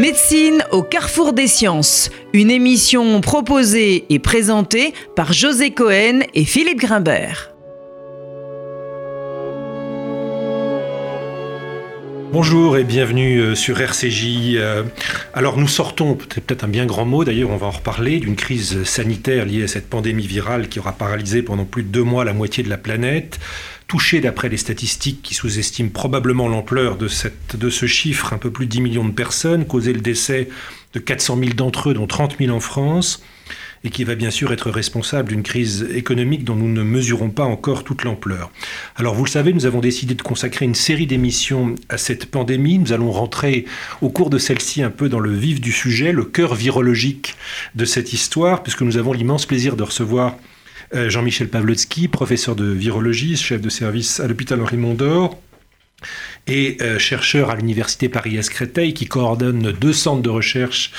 Médecine au carrefour des sciences, une émission proposée et présentée par José Cohen et Philippe Grimbert. Bonjour et bienvenue euh, sur RCJ. Euh, alors nous sortons, c'est peut-être un bien grand mot d'ailleurs, on va en reparler, d'une crise sanitaire liée à cette pandémie virale qui aura paralysé pendant plus de deux mois la moitié de la planète touché d'après les statistiques qui sous-estiment probablement l'ampleur de, de ce chiffre, un peu plus de 10 millions de personnes, causé le décès de 400 000 d'entre eux, dont 30 000 en France, et qui va bien sûr être responsable d'une crise économique dont nous ne mesurons pas encore toute l'ampleur. Alors vous le savez, nous avons décidé de consacrer une série d'émissions à cette pandémie. Nous allons rentrer au cours de celle-ci un peu dans le vif du sujet, le cœur virologique de cette histoire, puisque nous avons l'immense plaisir de recevoir euh, Jean-Michel Pavlotsky, professeur de virologie, chef de service à l'hôpital Henri Mondor, et euh, chercheur à l'université Paris-Créteil qui coordonne deux centres de recherche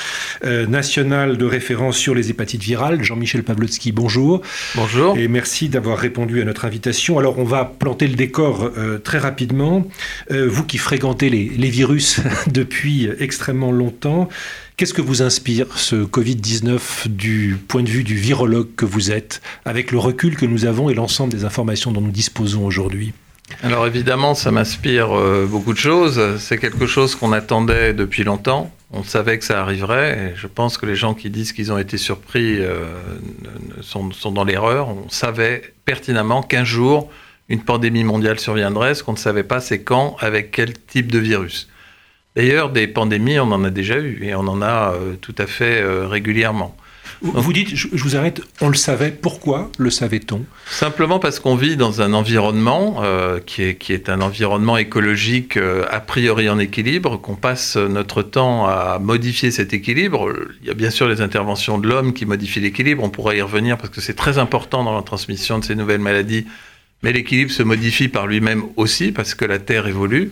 euh, national de référence sur les hépatites virales. Jean-Michel Pavlotsky, bonjour. Bonjour. Et merci d'avoir répondu à notre invitation. Alors on va planter le décor très rapidement. vous qui fréquentez les virus depuis extrêmement longtemps, Qu'est-ce que vous inspire ce Covid-19 du point de vue du virologue que vous êtes, avec le recul que nous avons et l'ensemble des informations dont nous disposons aujourd'hui? Alors évidemment, ça m'inspire euh, beaucoup de choses. C'est quelque chose qu'on attendait depuis longtemps. On savait que ça arriverait. Je pense que les gens qui disent qu'ils ont été surpris euh, sont, dans l'erreur. On savait pertinemment qu'un jour, une pandémie mondiale surviendrait. Ce qu'on ne savait pas, c'est quand, avec quel type de virus. D'ailleurs, des pandémies, on en a déjà eu et on en a euh, tout à fait régulièrement. Vous dites, je, vous arrête, on le savait. Pourquoi le savait-on? Simplement parce qu'on vit dans un environnement euh, qui, est, qui, est, un environnement écologique a priori en équilibre, qu'on passe notre temps à modifier cet équilibre. Il y a bien sûr les interventions de l'homme qui modifient l'équilibre, on pourrait y revenir parce que c'est très important dans la transmission de ces nouvelles maladies, mais l'équilibre se modifie par lui-même aussi parce que la Terre évolue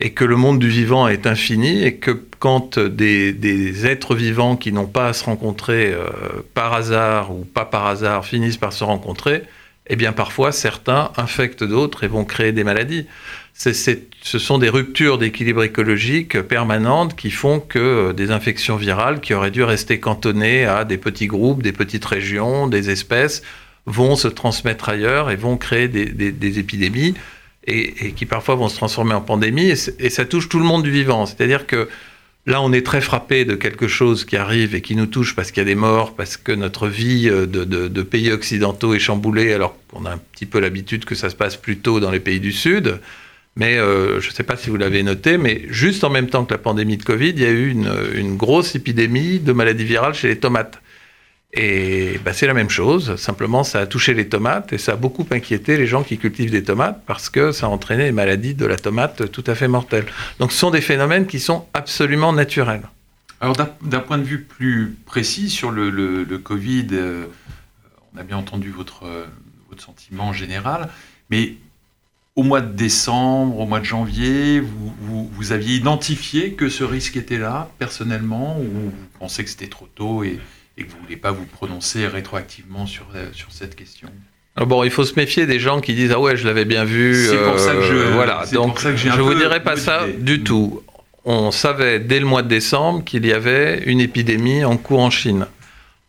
et que le monde du vivant est infini et que quand des, êtres vivants qui n'ont pas à se rencontrer euh, par hasard ou pas par hasard finissent par se rencontrer, eh bien parfois certains infectent d'autres et vont créer des maladies. ce sont des ruptures d'équilibre écologique permanentes qui font que euh, des infections virales qui auraient dû rester cantonnées à des petits groupes, des petites régions, des espèces, vont se transmettre ailleurs et vont créer des épidémies et, qui parfois vont se transformer en pandémie, et, ça touche tout le monde du vivant. C'est-à-dire que là, on est très frappé de quelque chose qui arrive et qui nous touche parce qu'il y a des morts, parce que notre vie euh, de, pays occidentaux est chamboulée, alors qu'on a un petit peu l'habitude que ça se passe plutôt dans les pays du Sud. Mais euh, je ne sais pas si vous l'avez noté, mais juste en même temps que la pandémie de Covid, il y a eu une, une grosse épidémie de maladies virales chez les tomates. Et bah, c'est la même chose, simplement ça a touché les tomates et ça a beaucoup inquiété les gens qui cultivent des tomates parce que ça a entraîné des maladies de la tomate tout à fait mortelles. Donc ce sont des phénomènes qui sont absolument naturels. Alors d'un point de vue plus précis sur le, Covid, euh, on a bien entendu votre, votre sentiment général, mais au mois de décembre, au mois de janvier, vous, vous, vous aviez identifié que ce risque était là personnellement ou vous pensez que c'était trop tôt et et que vous ne voulez pas vous prononcer rétroactivement sur, euh, sur cette question ah bon, il faut se méfier des gens qui disent ah ouais je l'avais bien vu. C'est pour ça que je euh, voilà. Donc je ne vous dirais pas ça du tout. On savait dès le mois de décembre qu'il y avait une épidémie en cours en Chine.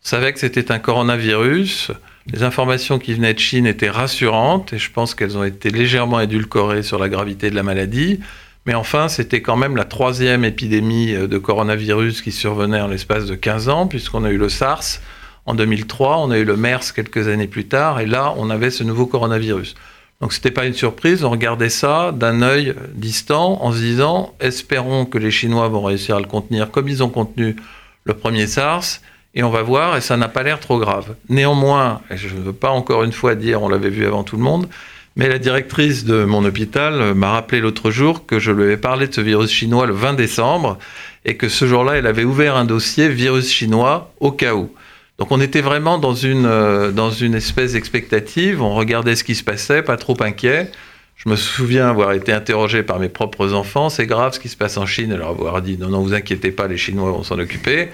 On savait que c'était un coronavirus. Les informations qui venaient de Chine étaient rassurantes et je pense qu'elles ont été légèrement édulcorées sur la gravité de la maladie. Mais enfin, c'était quand même la troisième épidémie euh, de coronavirus qui survenait en l'espace de 15 ans, puisqu'on a eu le SARS en 2003, on a eu le MERS quelques années plus tard, et là, on avait ce nouveau coronavirus. Donc ce n'était pas une surprise, on regardait ça d'un œil distant en se disant, espérons que les Chinois vont réussir à le contenir comme ils ont contenu le premier SARS, et on va voir, et ça n'a pas l'air trop grave. Néanmoins, et je ne veux pas encore une fois dire, on l'avait vu avant tout le monde, mais la directrice de mon hôpital m'a rappelé l'autre jour que je lui avais parlé de ce virus chinois le 20 décembre et que ce jour-là, elle avait ouvert un dossier virus chinois au cas où. Donc on était vraiment dans une, euh, dans une espèce d'expectative, on regardait ce qui se passait, pas trop inquiet. Je me souviens avoir été interrogé par mes propres enfants, c'est grave ce qui se passe en Chine, alors avoir dit non, non, vous inquiétez pas, les Chinois vont s'en occuper.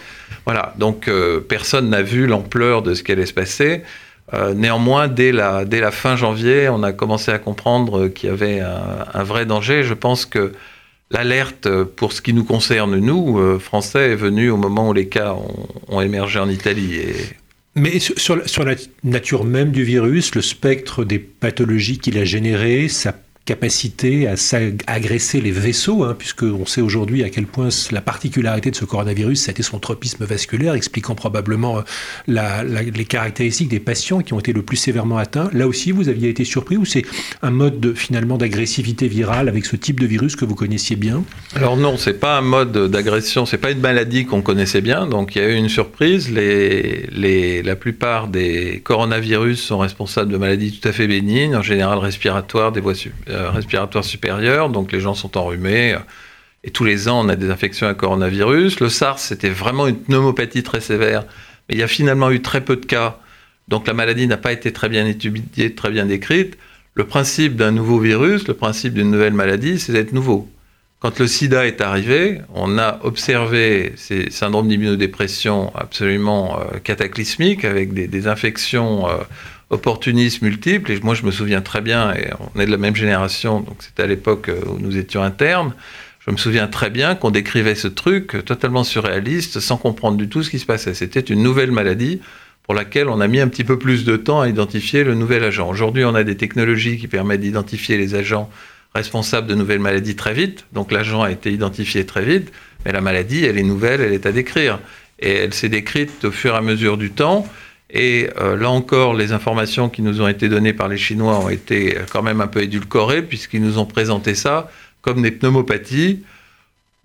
Voilà, donc euh, personne n'a vu l'ampleur de ce qui allait se passer. Euh, néanmoins, dès la, dès la fin janvier, on a commencé à comprendre qu'il y avait un, vrai danger. Je pense que L'alerte pour ce qui nous concerne, nous, euh, Français, est venue au moment où les cas ont, émergé en Italie. Mais sur, sur, la nature même du virus, le spectre des pathologies qu'il a générées, sa capacité à agresser les vaisseaux, hein, puisqu'on sait aujourd'hui à quel point la particularité de ce coronavirus, été son tropisme vasculaire, expliquant probablement euh, les caractéristiques des patients qui ont été le plus sévèrement atteints. Là aussi, vous aviez été surpris ou c'est un mode de, finalement d'agressivité virale avec ce type de virus que vous connaissiez bien? Alors non, c'est pas un mode d'agression, c'est pas une maladie qu'on connaissait bien, donc il y a eu une surprise. La plupart des coronavirus sont responsables de maladies tout à fait bénignes, en général respiratoires, des voies euh, respiratoire supérieur, donc les gens sont enrhumés. Et tous les ans, on a des infections à coronavirus. Le SARS, c'était vraiment une pneumopathie très sévère, mais il y a finalement eu très peu de cas. Donc la maladie n'a pas été très bien étudiée, très bien décrite. Le principe d'un nouveau virus, le principe d'une nouvelle maladie, c'est d'être nouveau. Quand le sida est arrivé, on a observé ces syndromes d'immunodépression absolument euh, cataclysmiques avec des, infections opportunistes multiples. Et moi, je me souviens très bien, et on est de la même génération, donc c'était à l'époque euh, où nous étions internes. Je me souviens très bien qu'on décrivait ce truc totalement surréaliste, sans comprendre du tout ce qui se passait. C'était une nouvelle maladie pour laquelle on a mis un petit peu plus de temps à identifier le nouvel agent. Aujourd'hui, on a des technologies qui permettent d'identifier les agents responsables de nouvelles maladies très vite. Donc l'agent a été identifié très vite, mais la maladie, elle est nouvelle, elle est à décrire. Et elle s'est décrite au fur et à mesure du temps. Et euh, là encore, les informations qui nous ont été données par les Chinois ont été quand même un peu édulcorées, puisqu'ils nous ont présenté ça comme des pneumopathies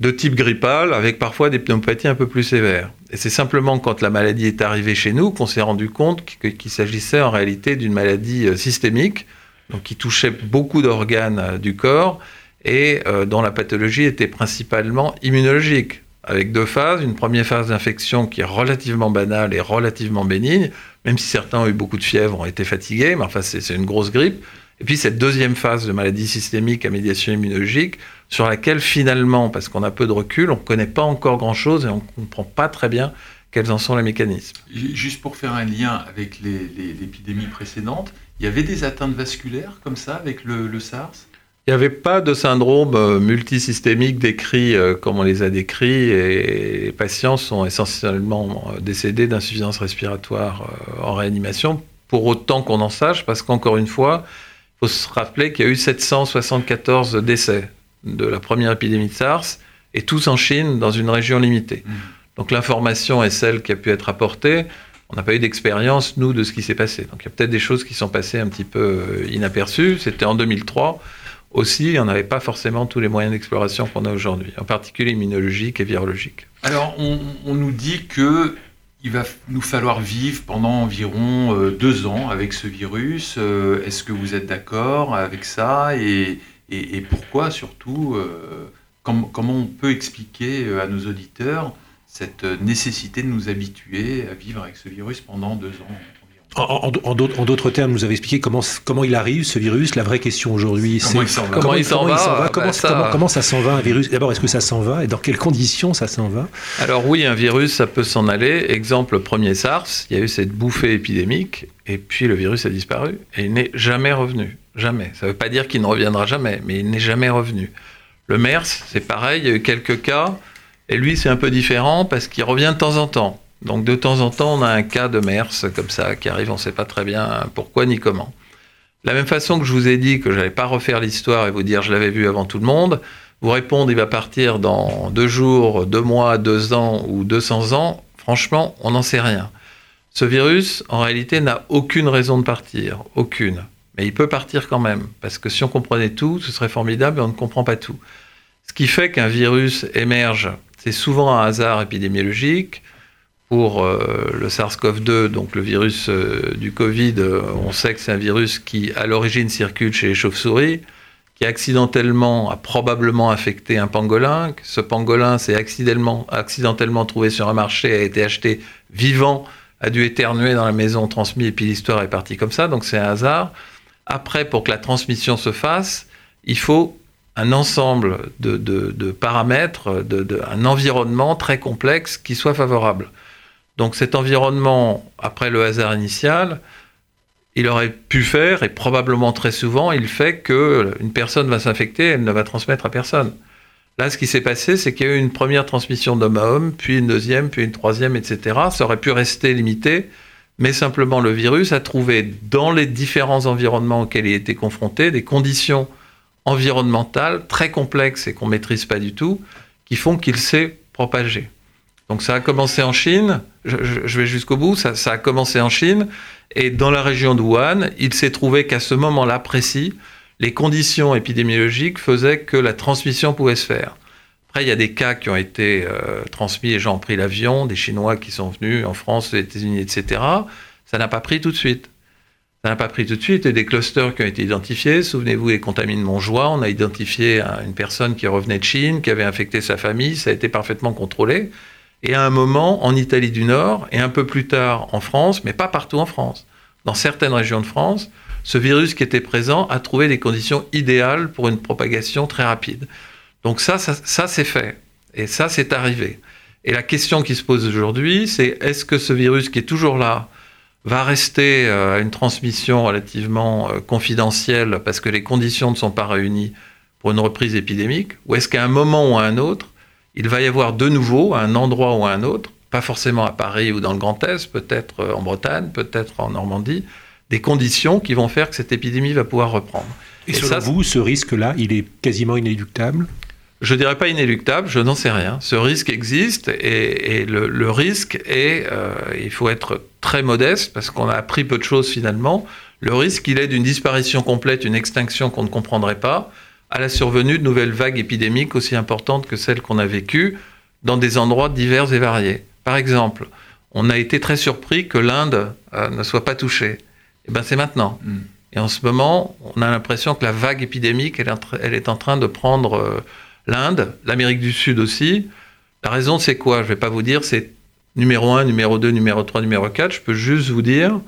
de type grippal, avec parfois des pneumopathies un peu plus sévères. Et c'est simplement quand la maladie est arrivée chez nous qu'on s'est rendu compte qu'il s'agissait en réalité d'une maladie euh, systémique, donc qui touchait beaucoup d'organes euh, du corps et dont la pathologie était principalement immunologique avec deux phases. Une première phase d'infection qui est relativement banale et relativement bénigne, même si certains ont eu beaucoup de fièvre, ont été fatigués, mais enfin c'est une grosse grippe. Et puis cette deuxième phase de maladie systémique à médiation immunologique, sur laquelle finalement, parce qu'on a peu de recul, on ne connaît pas encore grand-chose et on ne comprend pas très bien quels en sont les mécanismes. Juste pour faire un lien avec l'épidémie précédente, il y avait des atteintes vasculaires comme ça avec le SARS? Il n'y avait pas de syndrome euh, multisystémique décrit euh, comme on les a décrits et les patients sont essentiellement euh, décédés d'insuffisance respiratoire en réanimation, pour autant qu'on en sache, parce qu'encore une fois, il faut se rappeler qu'il y a eu 774 décès de la première épidémie de SARS, et tous en Chine, dans une région limitée. Mmh. Donc l'information est celle qui a pu être apportée. On n'a pas eu d'expérience, nous, de ce qui s'est passé. Donc il y a peut-être des choses qui sont passées un petit peu inaperçues. C'était en 2003 aussi, on n'avait pas forcément tous les moyens d'exploration qu'on a aujourd'hui, en particulier immunologiques et virologiques. Alors, on, nous dit que il va nous falloir vivre pendant environ euh, deux ans avec ce virus. Euh, est-ce que vous êtes d'accord avec ça et, pourquoi surtout euh, Comment on peut expliquer à nos auditeurs cette nécessité de nous habituer à vivre avec ce virus pendant deux ans? En, d'autres termes, vous avez expliqué comment, comment il arrive, ce virus. La vraie question aujourd'hui, c'est comment il s'en va. Comment, il s'en va, comment, ça... comment, ça s'en va, un virus? D'abord, est-ce que ça s'en va Et dans quelles conditions ça s'en va? Alors oui, un virus, ça peut s'en aller. Exemple, le premier SARS, il y a eu cette bouffée épidémique, et puis le virus a disparu, et il n'est jamais revenu. Jamais. Ça ne veut pas dire qu'il ne reviendra jamais, mais il n'est jamais revenu. Le MERS, c'est pareil, il y a eu quelques cas, et lui, c'est un peu différent parce qu'il revient de temps en temps. Donc de temps en temps, on a un cas de MERS comme ça qui arrive, on ne sait pas très bien pourquoi ni comment. La même façon que je vous ai dit que je n'allais pas refaire l'histoire et vous dire je l'avais vu avant tout le monde, vous répondre il va partir dans deux jours, deux mois, deux ans ou 200 ans, franchement, on n'en sait rien. Ce virus, en réalité, n'a aucune raison de partir, aucune. Mais il peut partir quand même, parce que si on comprenait tout, ce serait formidable, mais on ne comprend pas tout. Ce qui fait qu'un virus émerge, c'est souvent un hasard épidémiologique, pour euh, le SARS-CoV-2, donc le virus euh, du Covid, euh, on sait que c'est un virus qui, à l'origine, circule chez les chauves-souris, qui accidentellement a probablement affecté un pangolin. Ce pangolin s'est accidentellement, trouvé sur un marché, a été acheté vivant, a dû éternuer dans la maison, transmis, et puis l'histoire est partie comme ça, donc c'est un hasard. Après, pour que la transmission se fasse, il faut un ensemble de, paramètres, un environnement très complexe qui soit favorable. Donc cet environnement, après le hasard initial, il aurait pu faire, et probablement très souvent, il fait qu'une personne va s'infecter, elle ne va transmettre à personne. Là, ce qui s'est passé, c'est qu'il y a eu une première transmission d'homme à homme, puis une deuxième, puis une troisième, etc. Ça aurait pu rester limité, mais simplement le virus a trouvé dans les différents environnements auxquels il était confronté des conditions environnementales très complexes et qu'on ne maîtrise pas du tout, qui font qu'il s'est propagé. Donc ça a commencé en Chine, je, vais jusqu'au bout, ça, a commencé en Chine, et dans la région de Wuhan, il s'est trouvé qu'à ce moment-là précis, les conditions épidémiologiques faisaient que la transmission pouvait se faire. Après, il y a des cas qui ont été euh, transmis, les gens ont pris l'avion, des Chinois qui sont venus en France, aux États-Unis, etc. Ça n'a pas pris tout de suite. Ça n'a pas pris tout de suite. A des clusters qui ont été identifiés. Souvenez-vous, les contamines Montjoie, on a identifié une personne qui revenait de Chine, qui avait infecté sa famille. Ça a été parfaitement contrôlé. Et à un moment, en Italie du Nord, et un peu plus tard en France, mais pas partout en France, dans certaines régions de France, ce virus qui était présent a trouvé des conditions idéales pour une propagation très rapide. Donc ça, ça, c'est fait. Et ça, c'est arrivé. Et la question qui se pose aujourd'hui, c'est est-ce que ce virus qui est toujours là va rester euh, à une transmission relativement euh, confidentielle parce que les conditions ne sont pas réunies pour une reprise épidémique Ou est-ce qu'à un moment ou à un autre, il va y avoir de nouveau, à un endroit ou à un autre, pas forcément à Paris ou dans le Grand Est, peut-être euh, en Bretagne, peut-être en Normandie, des conditions qui vont faire que cette épidémie va pouvoir reprendre. Et, selon vous, ce risque-là, il est quasiment inéluctable? Je ne dirais pas inéluctable, je n'en sais rien. Ce risque existe et, le, risque est, euh, il faut être très modeste parce qu'on a appris peu de choses finalement. Le risque, il est d'une disparition complète, une extinction qu'on ne comprendrait pas, à la survenue de nouvelles vagues épidémiques aussi importantes que celles qu'on a vécues dans des endroits divers et variés. Par exemple, on a été très surpris que l'Inde euh, ne soit pas touchée. Et eh ben c'est maintenant. Mm. Et en ce moment, on a l'impression que la vague épidémique, elle, est en train de prendre euh, l'Inde, l'Amérique du Sud aussi. La raison, c'est quoi? Je ne vais pas vous dire, c'est numéro 1, numéro 2, numéro 3, numéro 4. Je peux juste vous dire,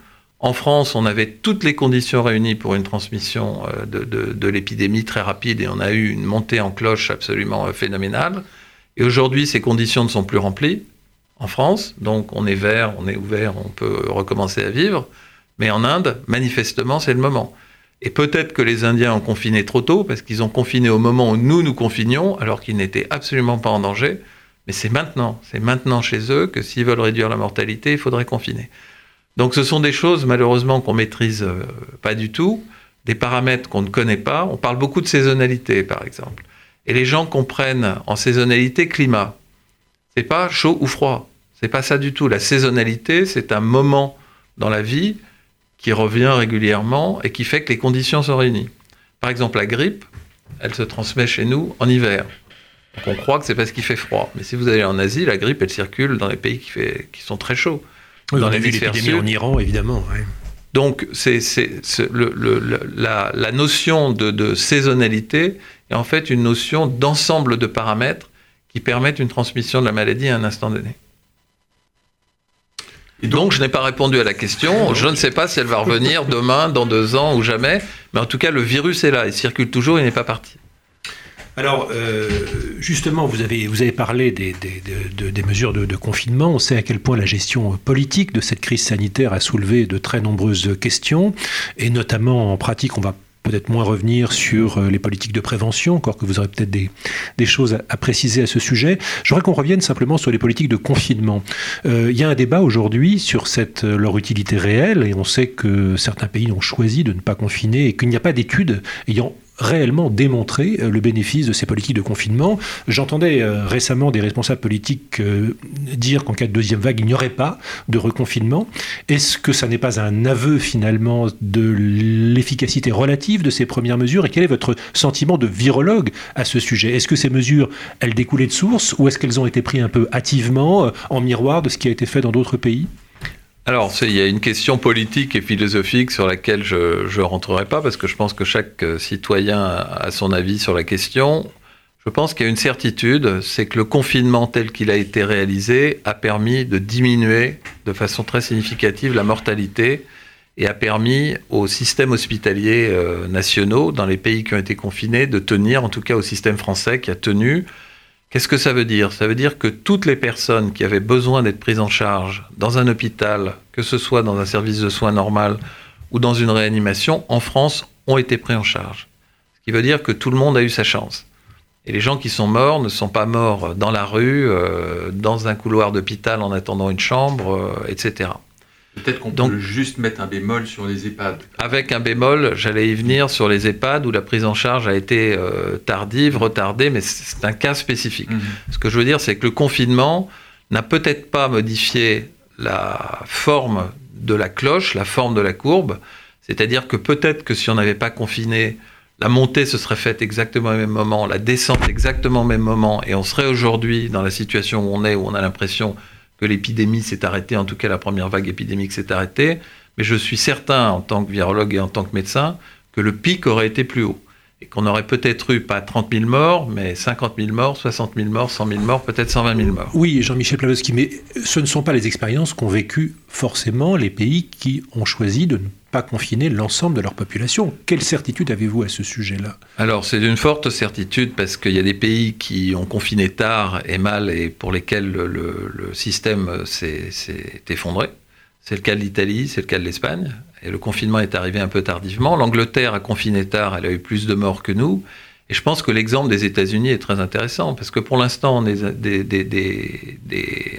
en France, on avait toutes les conditions réunies pour une transmission euh, de, l'épidémie très rapide et on a eu une montée en cloche absolument euh, phénoménale. Et aujourd'hui, ces conditions ne sont plus remplies en France. Donc on est vert, on est ouvert, on peut recommencer à vivre. Mais en Inde, manifestement, c'est le moment. Et peut-être que les Indiens ont confiné trop tôt, parce qu'ils ont confiné au moment où nous nous confinions, alors qu'ils n'étaient absolument pas en danger. Mais c'est maintenant, c'est maintenant chez eux que s'ils veulent réduire la mortalité, il faudrait confiner. Donc ce sont des choses malheureusement qu'on maîtrise euh, pas du tout, des paramètres qu'on ne connaît pas. On parle beaucoup de saisonnalité par exemple. Et les gens comprennent en saisonnalité climat. C'est pas chaud ou froid. C'est pas ça du tout. La saisonnalité, c'est un moment dans la vie qui revient régulièrement et qui fait que les conditions sont réunies. Par exemple, la grippe, elle se transmet chez nous en hiver. Donc on croit que c'est parce qu'il fait froid. Mais si vous allez en Asie, la grippe, elle circule dans les pays qui sont très chauds. Dans les l'épidémie en Iran, évidemment. Donc c'est, le, le, la, la, notion de, de, saisonnalité est en fait une notion d'ensemble de paramètres qui permettent une transmission de la maladie à un instant donné. Et donc, je n'ai pas répondu à la question. Je ne sais pas si elle va revenir demain, dans deux ans ou jamais. Mais en tout cas, le virus est là. Il circule toujours. Il n'est pas parti. Alors, euh, justement, vous avez, parlé des, mesures de, confinement. On sait à quel point la gestion politique de cette crise sanitaire a soulevé de très nombreuses questions. Et notamment, en pratique, on va peut-être moins revenir sur euh, les politiques de prévention, encore que vous aurez peut-être des, choses à, préciser à ce sujet. J'aimerais qu'on revienne simplement sur les politiques de confinement. Euh, il y a un débat aujourd'hui sur cette, leur utilité réelle, et on sait que certains pays ont choisi de ne pas confiner et qu'il n'y a pas d'études ayant réellement démontrer euh, le bénéfice de ces politiques de confinement. J'entendais euh, récemment des responsables politiques euh, dire qu'en cas de deuxième vague, il n'y aurait pas de reconfinement. Est-ce que ça n'est pas un aveu finalement de l'efficacité relative de ces premières mesures? Et quel est votre sentiment de virologue à ce sujet? Est-ce que ces mesures, elles découlaient de source ou est-ce qu'elles ont été prises un peu hâtivement en miroir de ce qui a été fait dans d'autres pays? Alors, il y a une question politique et philosophique sur laquelle je ne rentrerai pas, parce que je pense que chaque euh, citoyen a son avis sur la question. Je pense qu'il y a une certitude, c'est que le confinement tel qu'il a été réalisé a permis de diminuer de façon très significative la mortalité et a permis aux systèmes hospitaliers euh, nationaux, dans les pays qui ont été confinés, de tenir, en tout cas au système français qui a tenu, Qu'est-ce que ça veut dire? Ça veut dire que toutes les personnes qui avaient besoin d'être prises en charge dans un hôpital, que ce soit dans un service de soins normal ou dans une réanimation, en France, ont été prises en charge. Ce qui veut dire que tout le monde a eu sa chance. Et les gens qui sont morts ne sont pas morts dans la rue, euh, dans un couloir d'hôpital en attendant une chambre, euh, etc. Peut-être qu'on peut juste mettre un bémol sur les EHPAD. Avec un bémol, j'allais y venir sur les EHPAD où la prise en charge a été euh, tardive, retardée, mais c'est un cas spécifique. Mhm. Ce que je veux dire, c'est que le confinement n'a peut-être pas modifié la forme de la cloche, la forme de la courbe. C'est-à-dire que peut-être que si on n'avait pas confiné, la montée se serait faite exactement au même moment, la descente exactement au même moment, et on serait aujourd'hui dans la situation où on est, où on a l'impression que l'épidémie s'est arrêtée, en tout cas la première vague épidémique s'est arrêtée. Mais je suis certain, en tant que virologue et en tant que médecin, que le pic aurait été plus haut. Et qu'on aurait peut-être eu pas 30 000 morts, mais 50 000 morts, 60 000 morts, 100 000 morts, peut-être 120 000 morts. Oui, Jean-Michel Plavowski, mais ce ne sont pas les expériences qu'ont vécues forcément les pays qui ont choisi de ne pas confiner l'ensemble de leur population. Quelle certitude avez-vous à ce sujet-là? Alors, c'est une forte certitude parce qu'il y a des pays qui ont confiné tard et mal et pour lesquels le, système s'est effondré. C'est le cas de l'Italie, c'est le cas de l'Espagne. Le confinement est arrivé un peu tardivement. L'Angleterre a confiné tard, elle a eu plus de morts que nous. Et je pense que l'exemple des États-Unis est très intéressant, parce que pour l'instant, on des,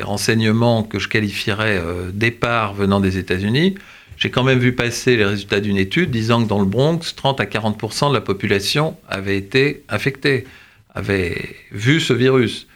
renseignements que je qualifierais euh, départ venant des États-Unis. J'ai quand même vu passer les résultats d'une étude disant que dans le Bronx, 30 à 40% de la population avait été infectée, avait vu ce virus.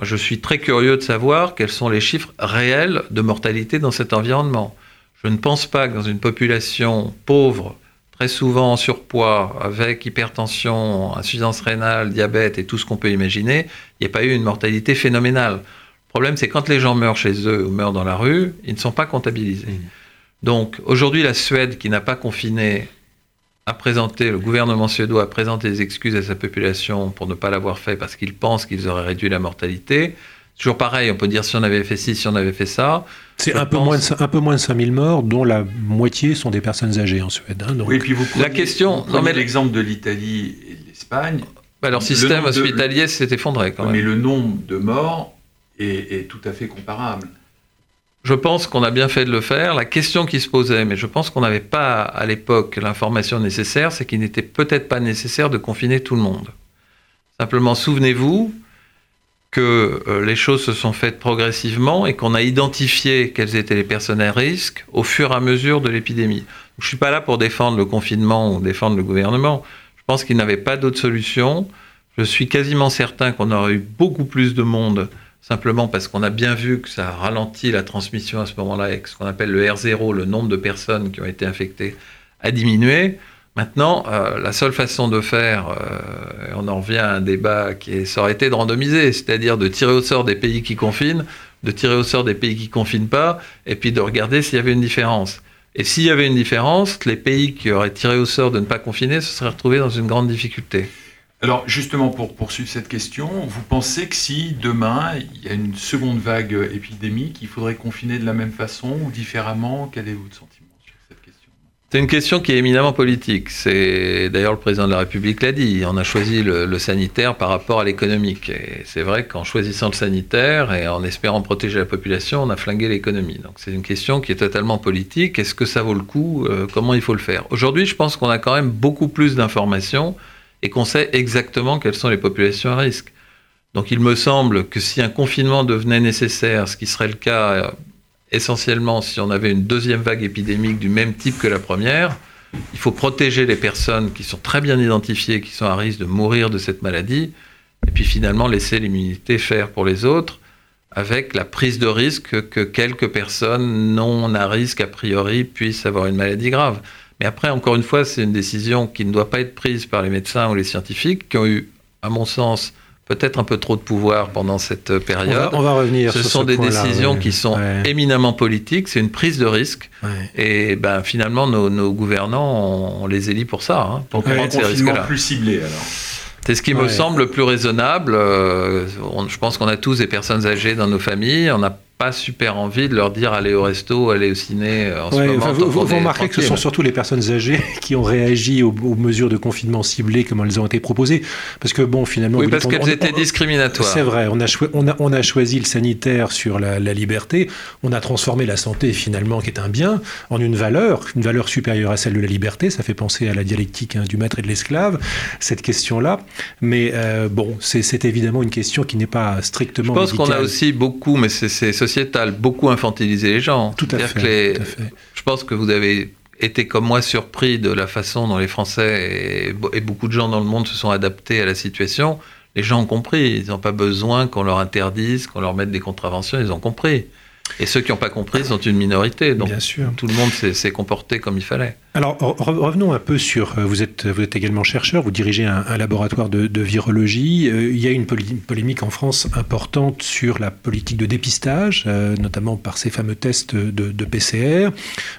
Je suis très curieux de savoir quels sont les chiffres réels de mortalité dans cet environnement. Je ne pense pas que dans une population pauvre, très souvent en surpoids, avec hypertension, insuffisance rénale, diabète et tout ce qu'on peut imaginer, il n'y ait pas eu une mortalité phénoménale. Le problème, c'est quand les gens meurent chez eux ou meurent dans la rue, ils ne sont pas comptabilisés. Mmh. Donc aujourd'hui, la Suède, qui n'a pas confiné, a présenté, le gouvernement suédois a présenté des excuses à sa population pour ne pas l'avoir fait parce qu'ils pensent qu'ils auraient réduit la mortalité. Toujours pareil, on peut dire si on avait fait ci, si on avait fait ça. C'est un, peu moins de, un peu moins de 5000 morts, dont la moitié sont des personnes âgées en Suède. Hein, donc. Oui, puis vous prenez, la question, vous mais l'exemple de l'Italie et de l'Espagne. Bah, leur système hospitalier s'est effondré quand même. Mais le nombre de morts est, est tout à fait comparable. Je pense qu'on a bien fait de le faire. La question qui se posait, mais je pense qu'on n'avait pas à l'époque l'information nécessaire, c'est qu'il n'était peut-être pas nécessaire de confiner tout le monde. Simplement, souvenez-vous que euh, les choses se sont faites progressivement et qu'on a identifié quelles étaient les personnes à risque au fur et à mesure de l'épidémie. Je ne suis pas là pour défendre le confinement ou défendre le gouvernement. Je pense qu'il n'avait pas d'autre solution. Je suis quasiment certain qu'on aurait eu beaucoup plus de monde simplement parce qu'on a bien vu que ça ralentit la transmission à ce moment-là et que ce qu'on appelle le R0, le nombre de personnes qui ont été infectées, a diminué. Maintenant, euh, la seule façon de faire, euh, on en revient à un débat qui est, été de randomiser, c'est-à-dire de tirer au sort des pays qui confinent, de tirer au sort des pays qui confinent pas, et puis de regarder s'il y avait une différence. Et s'il y avait une différence, les pays qui auraient tiré au sort de ne pas confiner se seraient retrouvés dans une grande difficulté. Alors justement, pour poursuivre cette question, vous pensez que si demain il y a une seconde vague épidémique, il faudrait confiner de la même façon ou différemment? Quel est votre sentiment? C'est une question qui est éminemment politique. C'est d'ailleurs le président de la République l'a dit. On a choisi le, sanitaire par rapport à l'économique. Et c'est vrai qu'en choisissant le sanitaire et en espérant protéger la population, on a flingué l'économie. Donc c'est une question qui est totalement politique. Est-ce que ça vaut le coup? Euh, Comment il faut le faire? Aujourd'hui, je pense qu'on a quand même beaucoup plus d'informations et qu'on sait exactement quelles sont les populations à risque. Donc il me semble que si un confinement devenait nécessaire, ce qui serait le cas euh, essentiellement si on avait une deuxième vague épidémique du même type que la première, il faut protéger les personnes qui sont très bien identifiées, qui sont à risque de mourir de cette maladie, et puis finalement laisser l'immunité faire pour les autres, avec la prise de risque que quelques personnes non à risque a priori puissent avoir une maladie grave. Mais après, encore une fois, c'est une décision qui ne doit pas être prise par les médecins ou les scientifiques, qui ont eu, à mon sens, peut-être un peu trop de pouvoir pendant cette période. On va, revenir. Ce sont des décisions qui sont éminemment politiques. C'est une prise de risque. Et ben finalement, nos, gouvernants, on, les élit pour ça, hein, pour prendre ces risques-là. plus ciblé alors. C'est ce qui me semble le plus raisonnable. Euh, je pense qu'on a tous des personnes âgées dans nos familles. On n'a pas super envie de leur dire allez au resto, allez au ciné euh, en ce moment. vous, vous remarquez que ce sont surtout les personnes âgées qui ont réagi aux, mesures de confinement ciblées comme elles ont été proposées. Parce que bon, finalement... Oui, parce qu'elles étaient discriminatoires. C'est vrai, on a, on, a, on a, choisi le sanitaire sur la, liberté, on a transformé la santé finalement, qui est un bien, en une valeur, une valeur supérieure à celle de la liberté. Ça fait penser à la dialectique hein, du maître et de l'esclave, cette question-là. Mais euh, bon, c'est évidemment une question qui n'est pas strictement... Je pense qu'on a aussi beaucoup, mais c'est beaucoup infantilisé les gens. Tout à, fait, Je pense que vous avez été comme moi surpris de la façon dont les Français et, beaucoup de gens dans le monde se sont adaptés à la situation. Les gens ont compris, ils n'ont pas besoin qu'on leur interdise, qu'on leur mette des contraventions, ils ont compris. Et ceux qui n'ont pas compris sont une minorité. Donc Bien sûr. tout le monde s'est comporté comme il fallait. Alors revenons un peu sur, euh, vous êtes, vous êtes également chercheur, vous dirigez un, laboratoire de, virologie. Euh, il y a une polémique en France importante sur la politique de dépistage, euh, notamment par ces fameux tests de, PCR.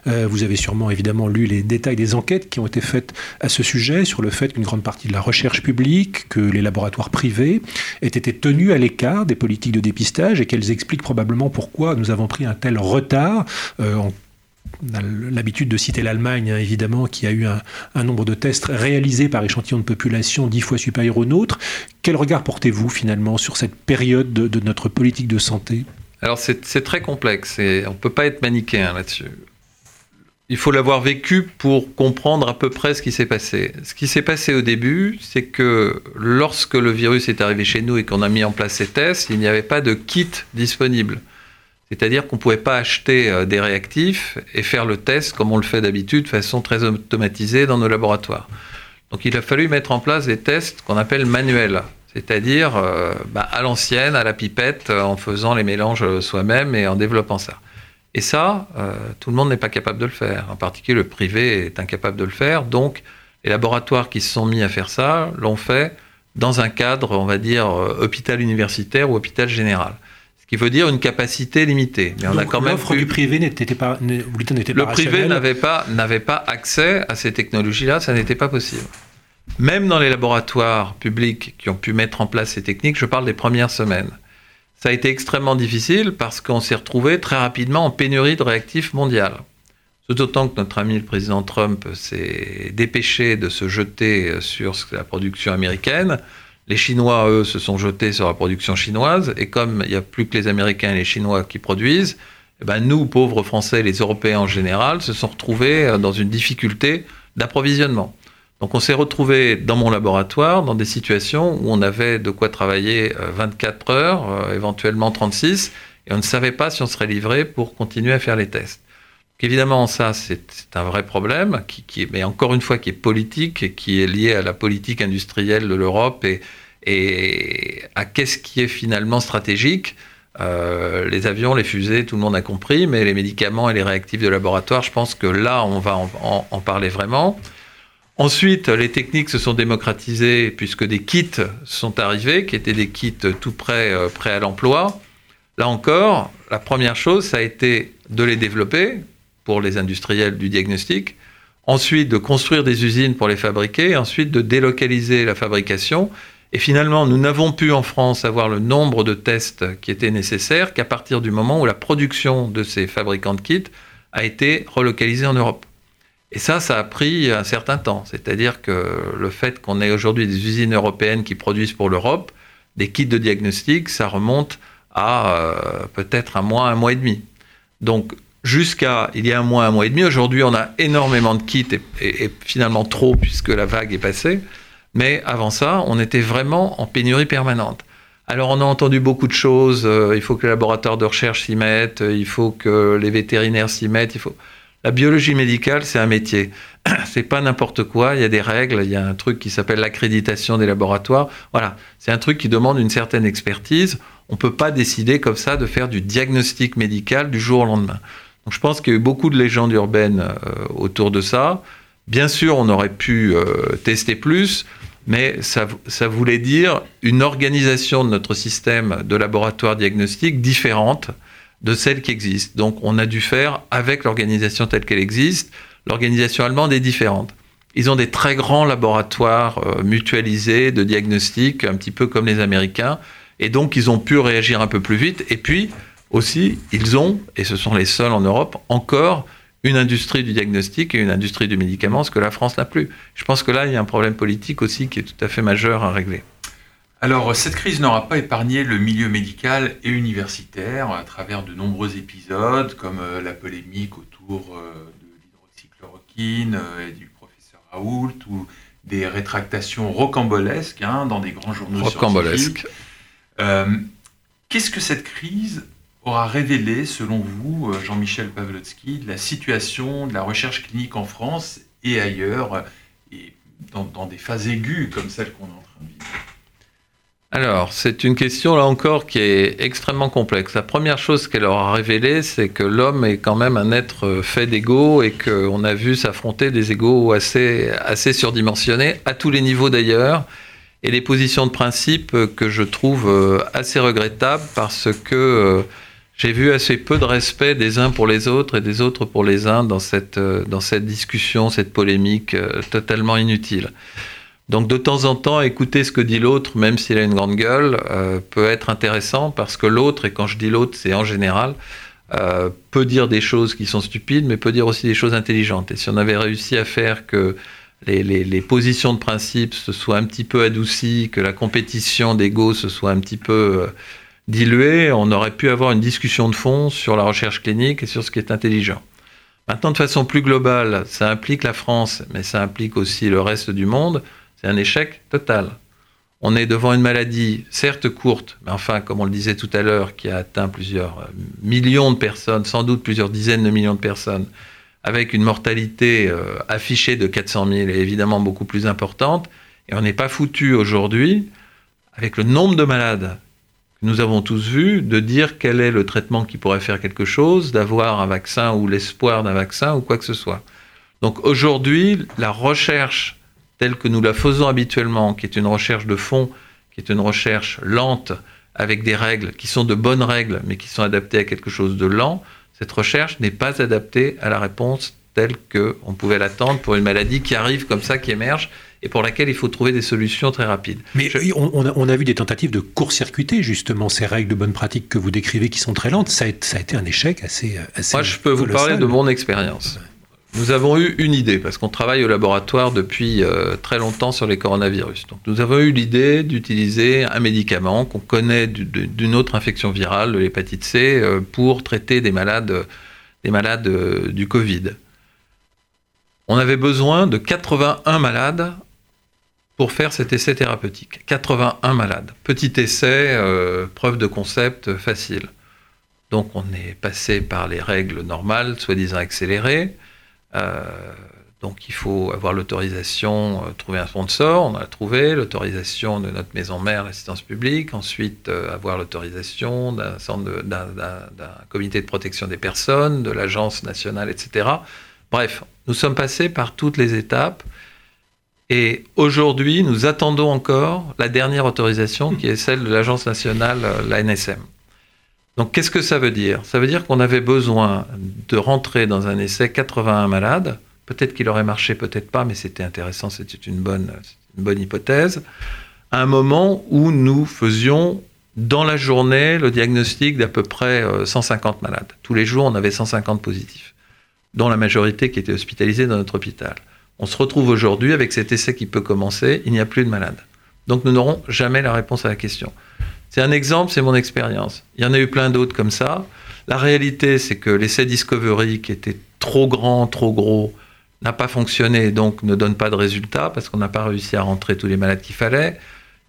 vous avez sûrement évidemment lu les détails des enquêtes qui ont été faites à ce sujet, sur le fait qu'une grande partie de la recherche publique, que les laboratoires privés aient été tenus à l'écart des politiques de dépistage et qu'elles expliquent probablement pourquoi nous avons pris un tel retard en on a l'habitude de citer l'Allemagne, hein, évidemment, qui a eu un, nombre de tests réalisés par échantillon de population dix fois supérieur au nôtre. Quel regard portez-vous finalement sur cette période de, notre politique de santé? Alors c'est très complexe et on ne peut pas être manichéen là-dessus. Il faut l'avoir vécu pour comprendre à peu près ce qui s'est passé. Ce qui s'est passé au début, c'est que lorsque le virus est arrivé chez nous et qu'on a mis en place ces tests, il n'y avait pas de kit disponible. C'est-à-dire qu'on ne pouvait pas acheter euh, des réactifs et faire le test comme on le fait d'habitude, de façon très automatisée dans nos laboratoires. Donc il a fallu mettre en place des tests qu'on appelle manuels, c'est-à-dire euh, bah, à l'ancienne, à la pipette, euh, en faisant les mélanges soi-même et en développant ça. Et ça, tout le monde n'est pas capable de le faire. En particulier, le privé est incapable de le faire. Donc, les laboratoires qui se sont mis à faire ça l'ont fait dans un cadre, on va dire, hôpital universitaire ou hôpital général qui veut dire une capacité limitée. Mais on a quand même l'offre du privé n'était pas, le privé n'avait pas n'avait pas accès à ces technologies-là, ça n'était pas possible. Même dans les laboratoires publics qui ont pu mettre en place ces techniques, je parle des premières semaines. Ça a été extrêmement difficile parce qu'on s'est retrouvé très rapidement en pénurie de réactifs mondial. D'autant que notre ami le président Trump s'est dépêché de se jeter sur la production américaine les Chinois, eux, se sont jetés sur la production chinoise, et comme il n'y a plus que les Américains et les Chinois qui produisent, eh ben nous, pauvres Français, les Européens en général, se sont retrouvés euh, dans une difficulté d'approvisionnement. Donc on s'est retrouvés dans mon laboratoire dans des situations où on avait de quoi travailler 24 euh, heures, euh, éventuellement 36, et on ne savait pas si on serait livré pour continuer à faire les tests. Évidemment, ça, c'est un vrai problème, qui, mais encore une fois, qui est politique et qui est lié à la politique industrielle de l'Europe et, à qu'est-ce qui est finalement stratégique. Euh, les avions, les fusées, tout le monde a compris, mais les médicaments et les réactifs de laboratoire, je pense que là, on va en, parler vraiment. Ensuite, les techniques se sont démocratisées puisque des kits sont arrivés, qui étaient des kits tout prêts, euh, prêts à l'emploi. Là encore, la première chose, ça a été de les développer pour les industriels du diagnostic, ensuite de construire des usines pour les fabriquer, ensuite de délocaliser la fabrication et finalement, nous n'avons pu en France avoir le nombre de tests qui étaient nécessaires qu'à partir du moment où la production de ces fabricants de kits a été relocalisée en Europe. Et ça, ça a pris un certain temps. C'est-à-dire que le fait qu'on ait aujourd'hui des usines européennes qui produisent pour l'Europe, des kits de diagnostic, ça remonte à euh, peut-être un mois, un mois et demi. Donc, jusqu'à il y a un mois, un mois et demi, aujourd'hui, on a énormément de kits et finalement trop puisque la vague est passée. Mais avant ça, on était vraiment en pénurie permanente. Alors on a entendu beaucoup de choses, euh, il faut que les laboratoires de recherche s'y mettent, il faut que les vétérinaires s'y mettent, il faut... La biologie médicale, c'est un métier. C'est pas n'importe quoi, il y a des règles, il y a un truc qui s'appelle l'accréditation des laboratoires. Voilà, c'est un truc qui demande une certaine expertise. On peut pas décider comme ça de faire du diagnostic médical du jour au lendemain. Donc je pense qu'il y a eu beaucoup de légendes urbaines euh, autour de ça. Bien sûr, on aurait pu euh, tester plus mais ça, voulait dire une organisation de notre système de laboratoire diagnostique différente de celle qui existe. Donc on a dû faire avec l'organisation telle qu'elle existe. L'organisation allemande est différente. Ils ont des très grands laboratoires euh, mutualisés de diagnostic, un petit peu comme les Américains, et donc ils ont pu réagir un peu plus vite. Et puis, aussi, ils ont, et ce sont les seuls en Europe, encore une industrie du diagnostic et une industrie du médicament, ce que la France n'a plus. Je pense que là, il y a un problème politique aussi qui est tout à fait majeur à régler. Alors, cette crise n'aura pas épargné le milieu médical et universitaire à travers de nombreux épisodes, comme euh, la polémique autour euh, de l'hydroxychloroquine euh, et du professeur Raoult, ou des rétractations rocambolesques hein, dans des grands journaux Rocambolesques. Qu'est-ce que cette crise aura révélé, selon vous, euh, Jean-Michel Pavlotsky, la situation de la recherche clinique en France et ailleurs, et dans, des phases aiguës comme celle qu'on est en train de vivre? Alors, c'est une question là encore qui est extrêmement complexe. La première chose qu'elle aura révélée, c'est que l'homme est quand même un être fait d'ego et qu'on a vu s'affronter des égos assez, assez surdimensionnés, à tous les niveaux d'ailleurs, et des positions de principe que je trouve euh, assez regrettables parce que euh, j'ai vu assez peu de respect des uns pour les autres et des autres pour les uns dans cette, euh, dans cette discussion, cette polémique euh, totalement inutile. Donc de temps en temps, écouter ce que dit l'autre, même s'il a une grande gueule, euh, peut être intéressant parce que l'autre, et quand je dis l'autre, c'est en général, peut dire des choses qui sont stupides, mais peut dire aussi des choses intelligentes. Et si on avait réussi à faire que les, les, les positions de principe se soient un petit peu adoucies, que la compétition d'ego se soit un petit peu dilué, on aurait pu avoir une discussion de fond sur la recherche clinique et sur ce qui est intelligent. Maintenant, de façon plus globale, ça implique la France, mais ça implique aussi le reste du monde. C'est un échec total. On est devant une maladie, certes courte, mais enfin, comme on le disait tout à l'heure, qui a atteint plusieurs euh, millions de personnes, sans doute plusieurs dizaines de millions de personnes, avec une mortalité euh, affichée de 400 000 et évidemment beaucoup plus importante. Et on n'est pas foutu aujourd'hui, avec le nombre de malades nous avons tous vu, de dire quel est le traitement qui pourrait faire quelque chose, d'avoir un vaccin ou l'espoir d'un vaccin ou quoi que ce soit. Donc aujourd'hui, la recherche telle que nous la faisons habituellement, qui est une recherche de fond, qui est une recherche lente, avec des règles qui sont de bonnes règles, mais qui sont adaptées à quelque chose de lent, cette recherche n'est pas adaptée à la réponse telle qu'on pouvait l'attendre pour une maladie qui arrive comme ça, qui émerge, et pour laquelle il faut trouver des solutions très rapides. Mais on, a, vu des tentatives de court-circuiter justement ces règles de bonne pratique que vous décrivez qui sont très lentes. Ça a, ça a été un échec assez, assez Moi, je peux vous parler de mon expérience. Nous avons eu une idée, parce qu'on travaille au laboratoire depuis euh, très longtemps sur les coronavirus. Donc, nous avons eu l'idée d'utiliser un médicament qu'on connaît d'une autre infection virale, l'hépatite C, euh, pour traiter des malades, des malades euh, du Covid. On avait besoin de 81 malades pour faire cet essai thérapeutique. 81 malades. Petit essai, euh, preuve de concept facile. Donc on est passé par les règles normales, soi-disant accélérées. Euh, donc il faut avoir l'autorisation, euh, trouver un sponsor, on a trouvé, l'autorisation de notre maison mère, l'assistance publique, ensuite avoir l'autorisation d'un comité de protection des personnes, de l'agence nationale, etc. Bref, nous sommes passés par toutes les étapes et aujourd'hui, nous attendons encore la dernière autorisation qui est celle de l'Agence nationale, euh, la NSM. Donc qu'est-ce que ça veut dire? Ça veut dire qu'on avait besoin de rentrer dans un essai 81 malades. Peut-être qu'il aurait marché, peut-être pas, mais c'était intéressant, c'était une bonne, une bonne hypothèse. À un moment où nous faisions dans la journée le diagnostic d'à peu près 150 euh, malades. Tous les jours, on avait 150 positifs, dont la majorité qui étaient hospitalisés dans notre hôpital. On se retrouve aujourd'hui avec cet essai qui peut commencer, il n'y a plus de malades. Donc nous n'aurons jamais la réponse à la question. C'est un exemple, c'est mon expérience. Il y en a eu plein d'autres comme ça. La réalité, c'est que l'essai Discovery, qui était trop grand, trop gros, n'a pas fonctionné, donc ne donne pas de résultat parce qu'on n'a pas réussi à rentrer tous les malades qu'il fallait.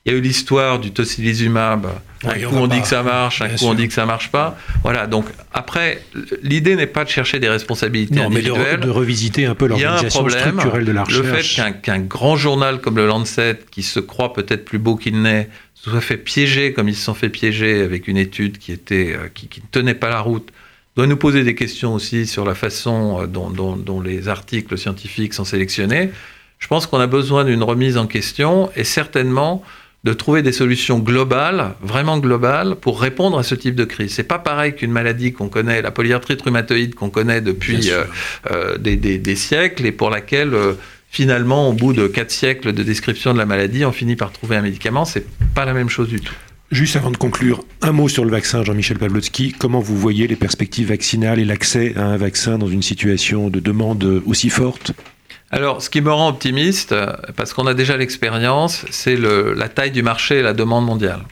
Il y a eu l'histoire du tocilizumab. Un coup on dit que ça marche, un coup on dit que ça marche pas. Voilà. Donc après, l'idée n'est pas de chercher des responsabilités non, individuelles. Mais de, revisiter un peu l'organisation structurelle de la recherche. Le fait qu'un grand journal comme le Lancet, qui se croit peut-être plus beau qu'il n'est, soit fait piéger comme ils se sont fait piéger avec une étude qui était euh, qui, ne tenait pas la route, doit nous poser des questions aussi sur la façon euh, dont, dont les articles scientifiques sont sélectionnés. Je pense qu'on a besoin d'une remise en question et certainement de trouver des solutions globales, vraiment globales, pour répondre à ce type de crise. C'est pas pareil qu'une maladie qu'on connaît, la polyarthrite rhumatoïde qu'on connaît depuis euh, euh, des, siècles et pour laquelle euh, finalement, au bout de quatre siècles de description de la maladie, on finit par trouver un médicament. C'est pas la même chose du tout. Juste avant de conclure, un mot sur le vaccin, Jean-Michel Pavlotsky. Comment vous voyez les perspectives vaccinales et l'accès à un vaccin dans une situation de demande aussi forte? Alors, ce qui me rend optimiste, parce qu'on a déjà l'expérience, c'est la taille du marché et la demande mondiale.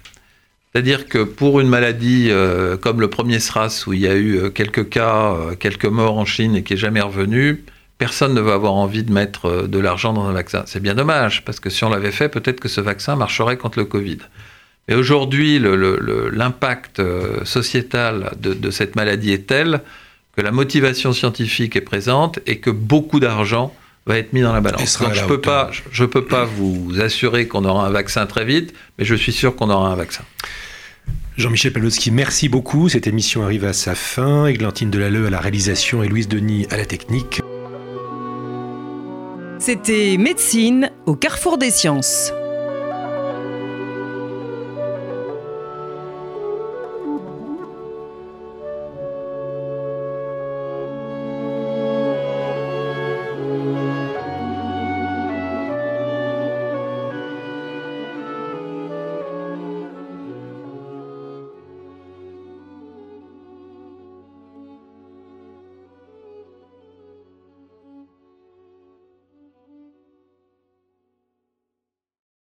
C'est-à-dire que pour une maladie euh, comme le premier SRAS, où il y a eu euh, quelques cas, euh, quelques morts en Chine et qui n'est jamais revenu, personne ne va avoir envie de mettre de l'argent dans un vaccin. C'est bien dommage, parce que si on l'avait fait, peut-être que ce vaccin marcherait contre le Covid. Mais aujourd'hui, l'impact sociétal de, de, cette maladie est tel que la motivation scientifique est présente et que beaucoup d'argent va être mis dans la balance. Donc je peux pas, je peux pas vous assurer qu'on aura un vaccin très vite, mais je suis sûr qu'on aura un vaccin. Jean-Michel Palowski, merci beaucoup. Cette émission arrive à sa fin. Églantine Delalleux à la réalisation et Louise Denis à la technique. C'était Médecine au carrefour des sciences.